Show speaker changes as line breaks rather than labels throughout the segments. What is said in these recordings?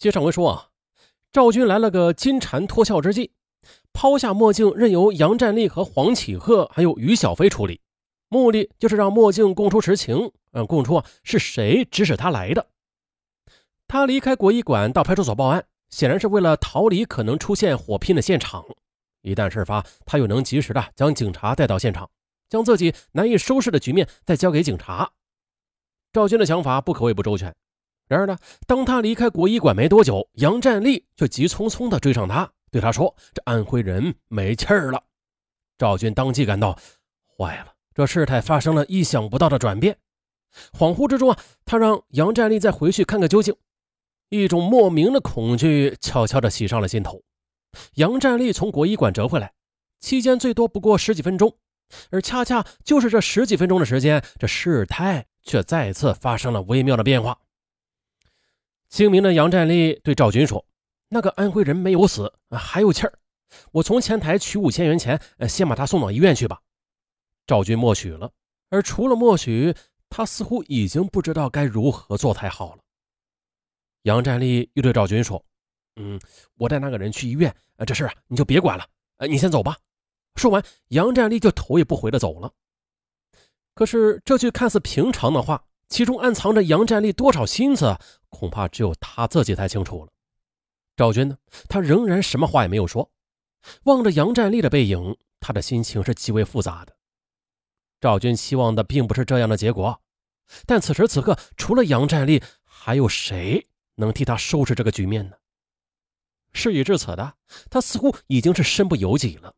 接上文说啊，赵军来了个金蝉脱壳之计，抛下墨镜，任由杨占利和黄启鹤还有于小飞处理，目的就是让墨镜供出实情，嗯，供出啊是谁指使他来的。他离开国医馆到派出所报案，显然是为了逃离可能出现火拼的现场。一旦事发，他又能及时的将警察带到现场，将自己难以收拾的局面再交给警察。赵军的想法不可谓不周全。然而呢，当他离开国医馆没多久，杨占利却急匆匆地追上他，对他说：“这安徽人没气儿了。”赵军当即感到坏了，这事态发生了意想不到的转变。恍惚之中啊，他让杨占利再回去看个究竟。一种莫名的恐惧悄悄地袭上了心头。杨占利从国医馆折回来，期间最多不过十几分钟，而恰恰就是这十几分钟的时间，这事态却再次发生了微妙的变化。清明的杨占利对赵军说：“那个安徽人没有死，还有气儿。我从前台取五千元钱，先把他送到医院去吧。”赵军默许了，而除了默许，他似乎已经不知道该如何做才好了。杨占利又对赵军说：“嗯，我带那个人去医院，这事啊你就别管了，你先走吧。”说完，杨占利就头也不回的走了。可是这句看似平常的话，其中暗藏着杨占利多少心思？恐怕只有他自己才清楚了。赵军呢？他仍然什么话也没有说，望着杨占利的背影，他的心情是极为复杂的。赵军期望的并不是这样的结果，但此时此刻，除了杨占利，还有谁能替他收拾这个局面呢？事已至此的他，似乎已经是身不由己了。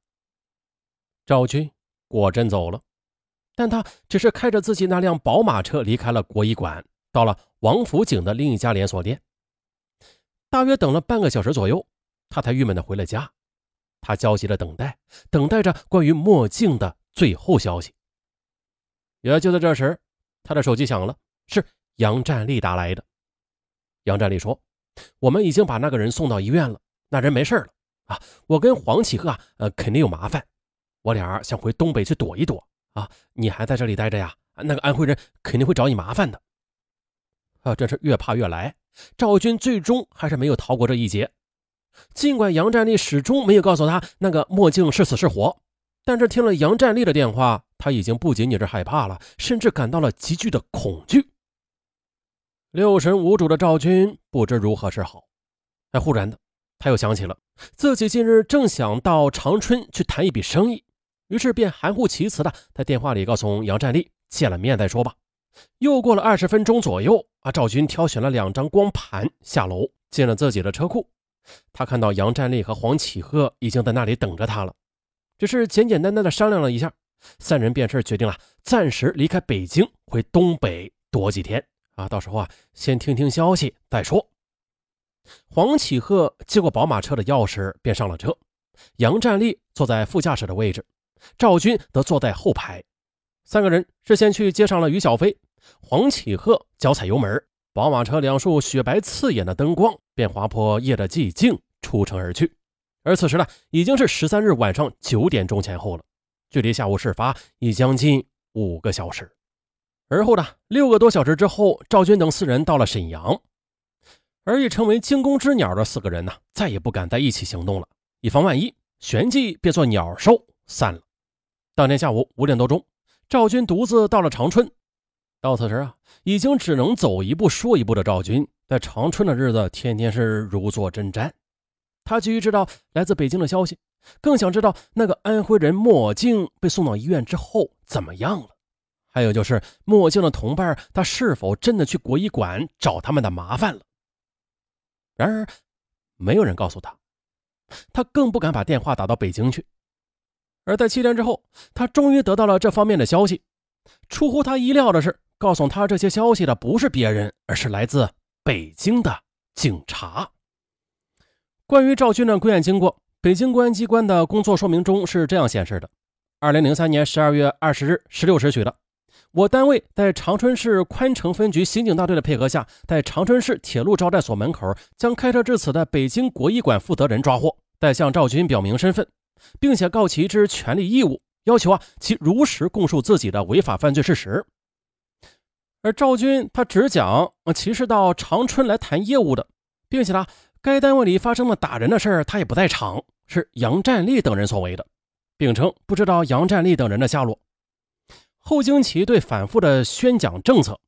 赵军果真走了，但他只是开着自己那辆宝马车离开了国医馆。到了王府井的另一家连锁店，大约等了半个小时左右，他才郁闷的回了家。他焦急的等待，等待着关于墨镜的最后消息。也就在这时，他的手机响了，是杨占利打来的。杨占利说：“我们已经把那个人送到医院了，那人没事了啊。我跟黄启鹤啊，呃，肯定有麻烦，我俩想回东北去躲一躲啊。你还在这里待着呀？那个安徽人肯定会找你麻烦的。”啊，真是越怕越来。赵军最终还是没有逃过这一劫。尽管杨占利始终没有告诉他那个墨镜是死是活，但是听了杨占利的电话，他已经不仅仅是害怕了，甚至感到了极具的恐惧。六神无主的赵军不知如何是好。哎，忽然的，他又想起了自己近日正想到长春去谈一笔生意，于是便含糊其辞的在电话里告诉杨占利：“见了面再说吧。”又过了二十分钟左右啊，赵军挑选了两张光盘下楼，进了自己的车库。他看到杨占利和黄启鹤已经在那里等着他了，只是简简单单的商量了一下，三人便是决定了暂时离开北京，回东北躲几天啊。到时候啊，先听听消息再说。黄启鹤接过宝马车的钥匙，便上了车。杨占利坐在副驾驶的位置，赵军则坐在后排。三个人是先去接上了于小飞，黄启鹤脚踩油门，宝马车两束雪白刺眼的灯光便划破夜的寂静，出城而去。而此时呢，已经是十三日晚上九点钟前后了，距离下午事发已将近五个小时。而后呢，六个多小时之后，赵军等四人到了沈阳，而已成为惊弓之鸟的四个人呢，再也不敢在一起行动了，以防万一，旋即变作鸟兽散了。当天下午五点多钟。赵军独自到了长春，到此时啊，已经只能走一步说一步的赵军，在长春的日子天天是如坐针毡。他急于知道来自北京的消息，更想知道那个安徽人墨镜被送到医院之后怎么样了，还有就是墨镜的同伴他是否真的去国医馆找他们的麻烦了。然而，没有人告诉他，他更不敢把电话打到北京去。而在七天之后，他终于得到了这方面的消息。出乎他意料的是，告诉他这些消息的不是别人，而是来自北京的警察。关于赵军的归案经过，北京公安机关的工作说明中是这样显示的：二零零三年十二月二十日十六时许的，我单位在长春市宽城分局刑警大队的配合下，在长春市铁路招待所门口将开车至此的北京国医馆负责人抓获，待向赵军表明身份。并且告其之权利义务，要求啊其如实供述自己的违法犯罪事实。而赵军他只讲其是到长春来谈业务的，并且呢，该单位里发生了打人的事儿，他也不在场，是杨占利等人所为的，并称不知道杨占利等人的下落。后经其对反复的宣讲政策，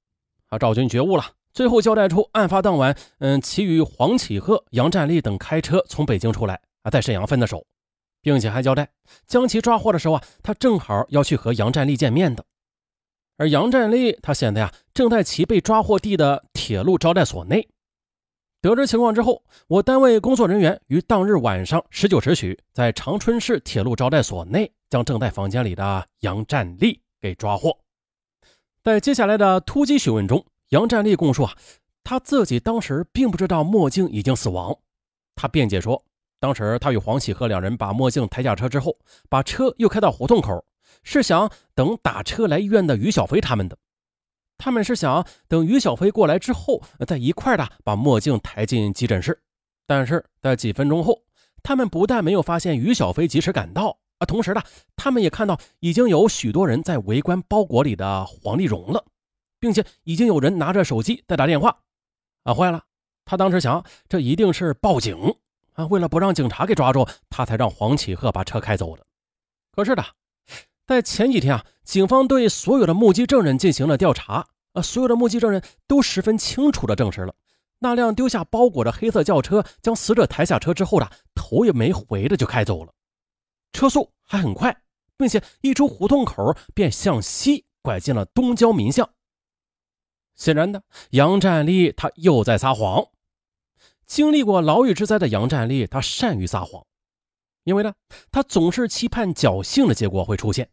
啊，赵军觉悟了，最后交代出案发当晚，嗯，其与黄启鹤、杨占利等开车从北京出来，啊，在沈阳分的手。并且还交代，将其抓获的时候啊，他正好要去和杨占利见面的。而杨占利他现在呀，正在其被抓获地的铁路招待所内。得知情况之后，我单位工作人员于当日晚上十九时许，在长春市铁路招待所内，将正在房间里的杨占利给抓获。在接下来的突击询问中，杨占利供述啊，他自己当时并不知道墨镜已经死亡。他辩解说。当时他与黄启鹤两人把墨镜抬下车之后，把车又开到胡同口，是想等打车来医院的于小飞他们的。他们是想等于小飞过来之后，再一块的把墨镜抬进急诊室。但是在几分钟后，他们不但没有发现于小飞及时赶到啊，同时呢，他们也看到已经有许多人在围观包裹里的黄丽蓉了，并且已经有人拿着手机在打电话。啊，坏了！他当时想，这一定是报警。啊，为了不让警察给抓住，他才让黄启鹤把车开走的。可是的，在前几天啊，警方对所有的目击证人进行了调查，啊，所有的目击证人都十分清楚的证实了，那辆丢下包裹的黑色轿车将死者抬下车之后的头也没回的就开走了，车速还很快，并且一出胡同口便向西拐进了东郊民巷。显然的，杨占利他又在撒谎。经历过牢狱之灾的杨占利，他善于撒谎，因为呢，他总是期盼侥幸的结果会出现。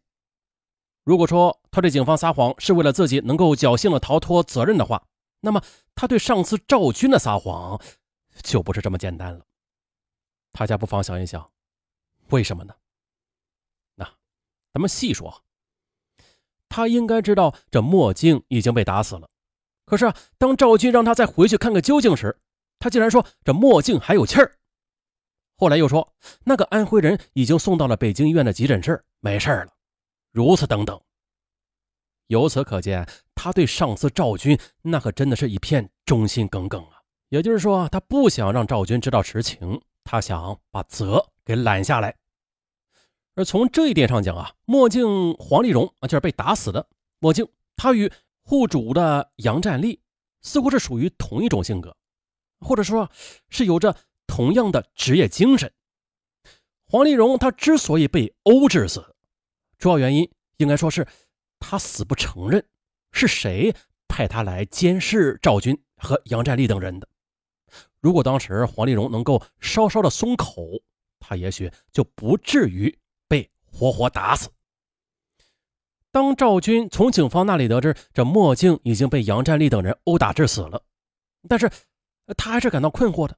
如果说他对警方撒谎是为了自己能够侥幸的逃脱责任的话，那么他对上司赵军的撒谎就不是这么简单了。大家不妨想一想，为什么呢？那咱们细说。他应该知道这墨镜已经被打死了，可是啊，当赵军让他再回去看个究竟时，他竟然说这墨镜还有气儿，后来又说那个安徽人已经送到了北京医院的急诊室，没事了。如此等等，由此可见，他对上司赵军那可真的是一片忠心耿耿啊。也就是说，他不想让赵军知道实情，他想把责给揽下来。而从这一点上讲啊，墨镜黄丽蓉啊就是被打死的墨镜，他与户主的杨占利似乎是属于同一种性格。或者说，是有着同样的职业精神。黄丽蓉她之所以被殴致死，主要原因应该说是她死不承认是谁派她来监视赵军和杨占利等人的。如果当时黄丽蓉能够稍稍的松口，她也许就不至于被活活打死。当赵军从警方那里得知这墨镜已经被杨占利等人殴打致死了，但是。他还是感到困惑的，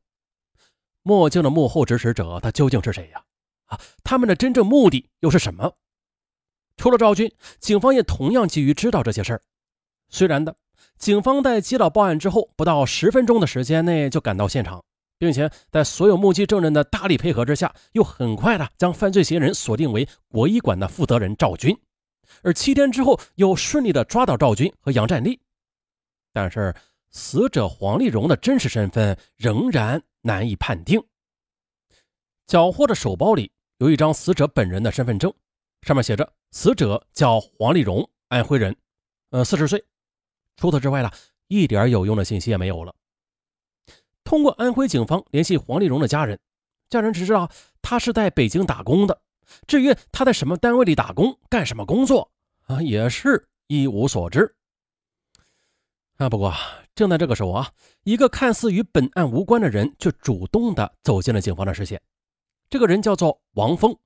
墨镜的幕后指使者，他究竟是谁呀？啊，他们的真正目的又是什么？除了赵军，警方也同样急于知道这些事儿。虽然的，警方在接到报案之后，不到十分钟的时间内就赶到现场，并且在所有目击证人的大力配合之下，又很快的将犯罪嫌疑人锁定为国医馆的负责人赵军，而七天之后又顺利的抓到赵军和杨占利。但是。死者黄丽蓉的真实身份仍然难以判定。缴获的手包里有一张死者本人的身份证，上面写着“死者叫黄丽蓉，安徽人，呃，四十岁。”除此之外呢，一点有用的信息也没有了。通过安徽警方联系黄丽蓉的家人，家人只知道她是在北京打工的，至于她在什么单位里打工、干什么工作啊，也是一无所知。啊，不过。正在这个时候啊，一个看似与本案无关的人却主动的走进了警方的视线。这个人叫做王峰，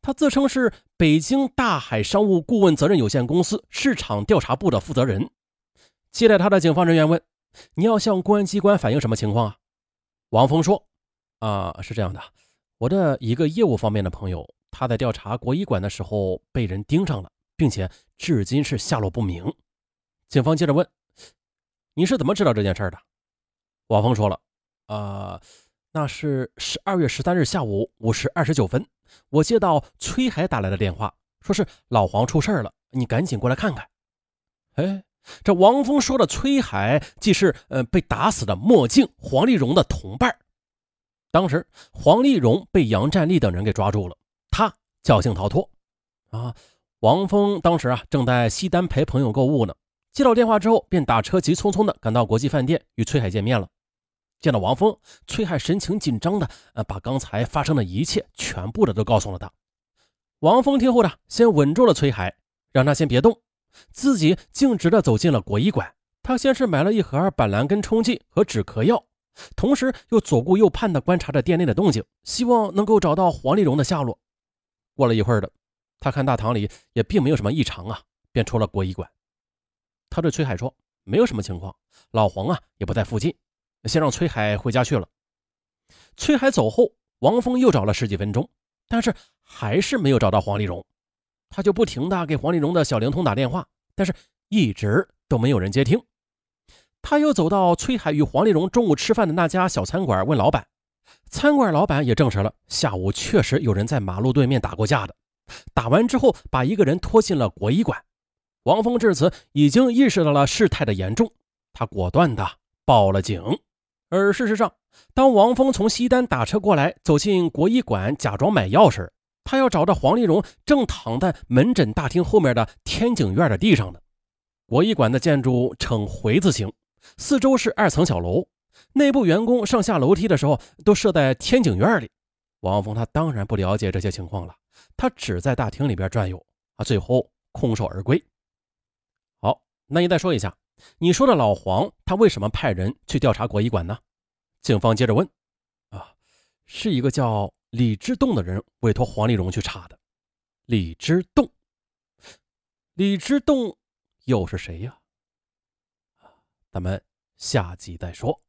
他自称是北京大海商务顾问责任有限公司市场调查部的负责人。接待他的警方人员问：“你要向公安机关反映什么情况啊？”王峰说：“啊，是这样的，我的一个业务方面的朋友，他在调查国医馆的时候被人盯上了，并且至今是下落不明。”警方接着问。你是怎么知道这件事的？王峰说了：“啊，那是十二月十三日下午五时二十九分，我接到崔海打来的电话，说是老黄出事了，你赶紧过来看看。”哎，这王峰说的崔海，既是呃被打死的墨镜黄丽荣的同伴。当时黄丽荣被杨占利等人给抓住了，他侥幸逃脱。啊，王峰当时啊正在西单陪朋友购物呢，接到电话之后，便打车急匆匆的赶到国际饭店与崔海见面了。见到王峰，崔海神情紧张的呃把刚才发生的一切全部的都告诉了他。王峰听后呢，先稳住了崔海，让他先别动。自己径直的走进了国医馆，他先是买了一盒板蓝根冲剂和止咳药，同时又左顾右盼的观察着店内的动静，希望能够找到黄丽蓉的下落。过了一会儿的，他看大堂里也并没有什么异常啊，便出了国医馆。他对崔海说：“没有什么情况，老黄啊也不在附近，先让崔海回家去了。”崔海走后，王峰又找了十几分钟，但是还是没有找到黄丽荣。他就不停的给黄丽荣的小灵通打电话，但是一直都没有人接听。他又走到崔海与黄丽荣中午吃饭的那家小餐馆，问老板。餐馆老板也证实了，下午确实有人在马路对面打过架的。打完之后，把一个人拖进了国医馆。王峰至此已经意识到了事态的严重，他果断的报了警。而事实上，当王峰从西单打车过来，走进国医馆，假装买药时，他要找的黄丽荣正躺在门诊大厅后面的天井院的地上呢。国医馆的建筑呈回字形，四周是二层小楼，内部员工上下楼梯的时候都设在天井院里。王峰他当然不了解这些情况了，他只在大厅里边转悠啊，最后空手而归。那你再说一下，你说的老黄他为什么派人去调查国医馆呢？警方接着问，啊，是一个叫。李之栋的人委托黄丽荣去查的。李之栋，李之栋又是谁呀？咱们下集再说。